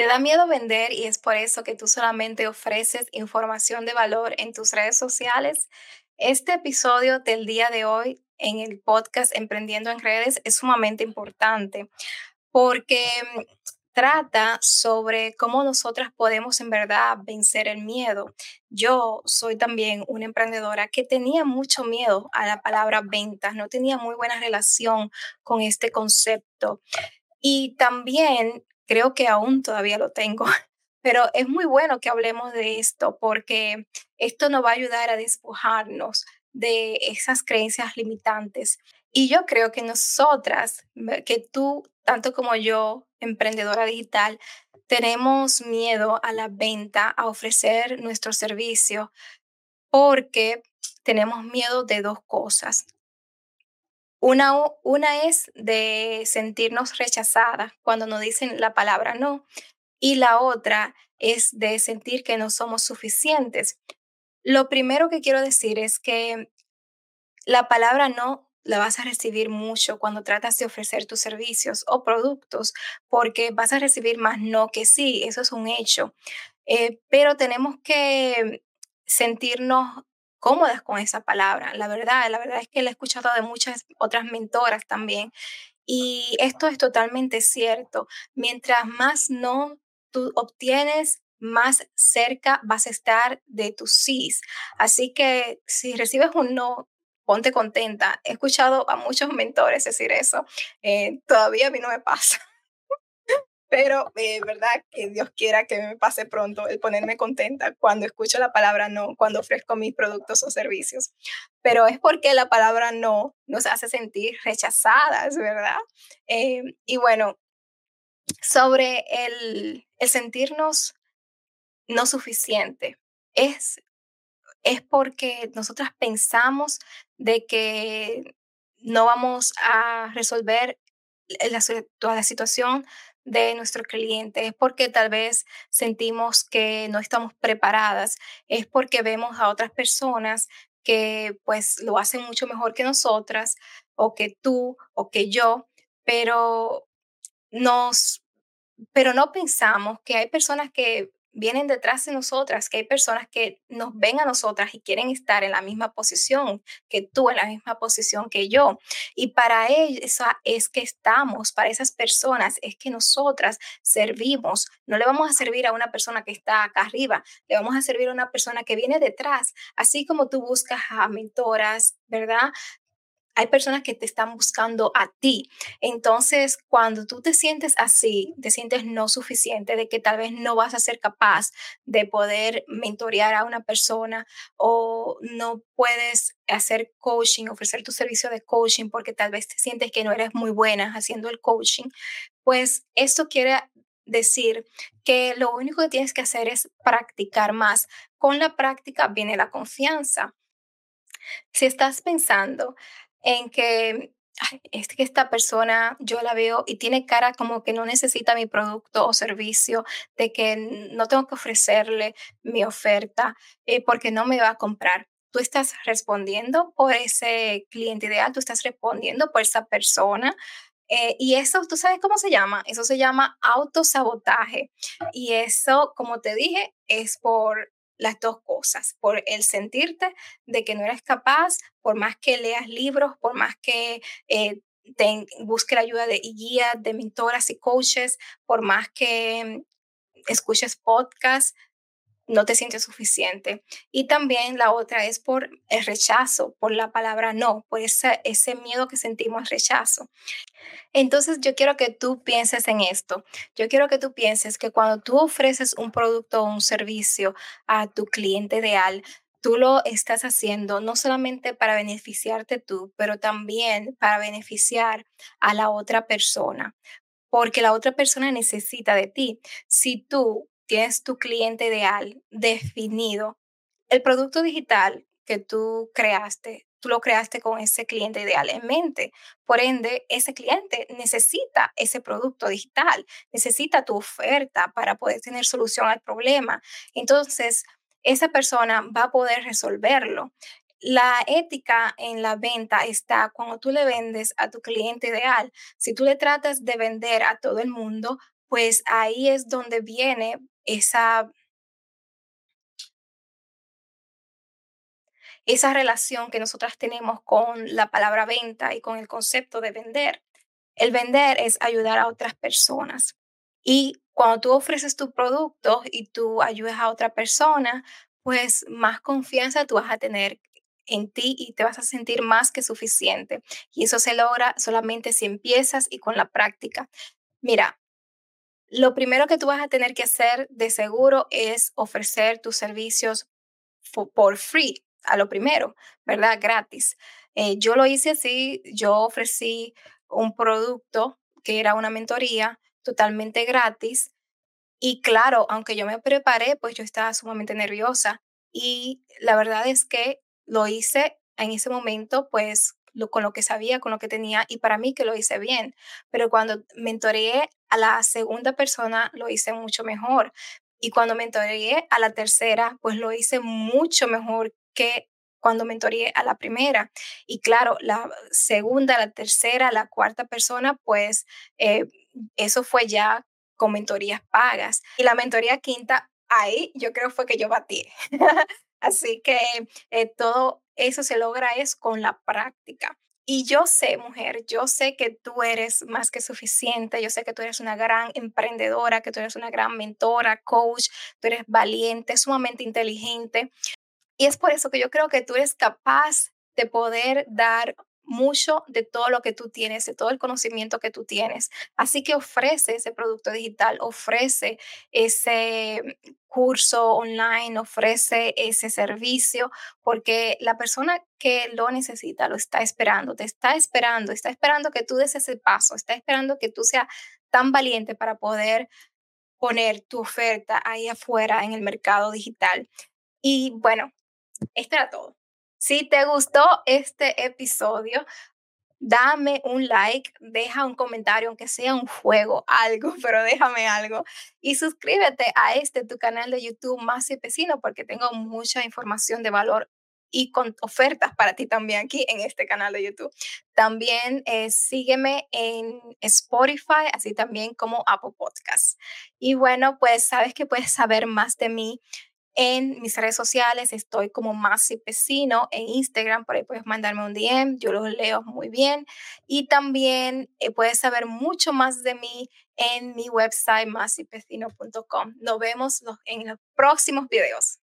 Te da miedo vender y es por eso que tú solamente ofreces información de valor en tus redes sociales. Este episodio del día de hoy en el podcast Emprendiendo en redes es sumamente importante porque trata sobre cómo nosotras podemos en verdad vencer el miedo. Yo soy también una emprendedora que tenía mucho miedo a la palabra ventas, no tenía muy buena relación con este concepto. Y también creo que aún todavía lo tengo, pero es muy bueno que hablemos de esto porque esto nos va a ayudar a despojarnos de esas creencias limitantes. Y yo creo que nosotras, que tú, tanto como yo, emprendedora digital, tenemos miedo a la venta, a ofrecer nuestro servicio, porque tenemos miedo de dos cosas. Una, una es de sentirnos rechazadas cuando nos dicen la palabra no y la otra es de sentir que no somos suficientes. Lo primero que quiero decir es que la palabra no la vas a recibir mucho cuando tratas de ofrecer tus servicios o productos, porque vas a recibir más no que sí, eso es un hecho. Eh, pero tenemos que sentirnos cómodas con esa palabra. La verdad, la verdad es que la he escuchado de muchas otras mentoras también. Y esto es totalmente cierto. Mientras más no tú obtienes, más cerca vas a estar de tus sís. Así que si recibes un no, ponte contenta. He escuchado a muchos mentores decir eso. Eh, todavía a mí no me pasa pero eh, verdad que Dios quiera que me pase pronto el ponerme contenta cuando escucho la palabra no, cuando ofrezco mis productos o servicios. Pero es porque la palabra no nos hace sentir rechazadas, ¿verdad? Eh, y bueno, sobre el, el sentirnos no suficiente, es, es porque nosotras pensamos de que no vamos a resolver la, toda la situación de nuestro cliente, es porque tal vez sentimos que no estamos preparadas, es porque vemos a otras personas que pues lo hacen mucho mejor que nosotras o que tú o que yo, pero nos pero no pensamos que hay personas que vienen detrás de nosotras, que hay personas que nos ven a nosotras y quieren estar en la misma posición que tú, en la misma posición que yo. Y para eso es que estamos, para esas personas es que nosotras servimos. No le vamos a servir a una persona que está acá arriba, le vamos a servir a una persona que viene detrás. Así como tú buscas a mentoras, ¿verdad? Hay personas que te están buscando a ti. Entonces, cuando tú te sientes así, te sientes no suficiente, de que tal vez no vas a ser capaz de poder mentorear a una persona o no puedes hacer coaching, ofrecer tu servicio de coaching porque tal vez te sientes que no eres muy buena haciendo el coaching, pues esto quiere decir que lo único que tienes que hacer es practicar más. Con la práctica viene la confianza. Si estás pensando, en que es que esta persona yo la veo y tiene cara como que no necesita mi producto o servicio, de que no tengo que ofrecerle mi oferta eh, porque no me va a comprar. Tú estás respondiendo por ese cliente ideal, tú estás respondiendo por esa persona. Eh, y eso, ¿tú sabes cómo se llama? Eso se llama autosabotaje. Y eso, como te dije, es por las dos cosas, por el sentirte de que no eres capaz, por más que leas libros, por más que eh, te busque la ayuda de guías, de mentoras y coaches, por más que escuches podcasts, no te sientes suficiente. Y también la otra es por el rechazo, por la palabra no, por ese, ese miedo que sentimos al rechazo. Entonces yo quiero que tú pienses en esto. Yo quiero que tú pienses que cuando tú ofreces un producto o un servicio a tu cliente ideal, tú lo estás haciendo no solamente para beneficiarte tú, pero también para beneficiar a la otra persona, porque la otra persona necesita de ti. Si tú tienes tu cliente ideal definido, el producto digital que tú creaste, tú lo creaste con ese cliente ideal en mente. Por ende, ese cliente necesita ese producto digital, necesita tu oferta para poder tener solución al problema. Entonces, esa persona va a poder resolverlo. La ética en la venta está cuando tú le vendes a tu cliente ideal. Si tú le tratas de vender a todo el mundo, pues ahí es donde viene esa esa relación que nosotras tenemos con la palabra venta y con el concepto de vender. El vender es ayudar a otras personas. Y cuando tú ofreces tu producto y tú ayudas a otra persona, pues más confianza tú vas a tener en ti y te vas a sentir más que suficiente. Y eso se logra solamente si empiezas y con la práctica. Mira, lo primero que tú vas a tener que hacer de seguro es ofrecer tus servicios por free, a lo primero, ¿verdad? Gratis. Eh, yo lo hice así, yo ofrecí un producto que era una mentoría totalmente gratis. Y claro, aunque yo me preparé, pues yo estaba sumamente nerviosa. Y la verdad es que lo hice en ese momento, pues con lo que sabía, con lo que tenía, y para mí que lo hice bien. Pero cuando mentoreé a la segunda persona, lo hice mucho mejor. Y cuando mentoreé a la tercera, pues lo hice mucho mejor que cuando mentoreé a la primera. Y claro, la segunda, la tercera, la cuarta persona, pues eh, eso fue ya con mentorías pagas. Y la mentoría quinta, ahí yo creo fue que yo batí. Así que eh, todo eso se logra es con la práctica. Y yo sé, mujer, yo sé que tú eres más que suficiente, yo sé que tú eres una gran emprendedora, que tú eres una gran mentora, coach, tú eres valiente, sumamente inteligente. Y es por eso que yo creo que tú eres capaz de poder dar mucho de todo lo que tú tienes, de todo el conocimiento que tú tienes. Así que ofrece ese producto digital, ofrece ese curso online, ofrece ese servicio, porque la persona que lo necesita lo está esperando, te está esperando, está esperando que tú des ese paso, está esperando que tú seas tan valiente para poder poner tu oferta ahí afuera en el mercado digital. Y bueno, esto era todo. Si te gustó este episodio, dame un like, deja un comentario, aunque sea un juego, algo, pero déjame algo. Y suscríbete a este tu canal de YouTube Más y Vecino porque tengo mucha información de valor y con ofertas para ti también aquí en este canal de YouTube. También eh, sígueme en Spotify, así también como Apple Podcasts. Y bueno, pues sabes que puedes saber más de mí en mis redes sociales estoy como Masi Pesino en Instagram, por ahí puedes mandarme un DM, yo los leo muy bien. Y también eh, puedes saber mucho más de mí en mi website masipecino.com. Nos vemos en los próximos videos.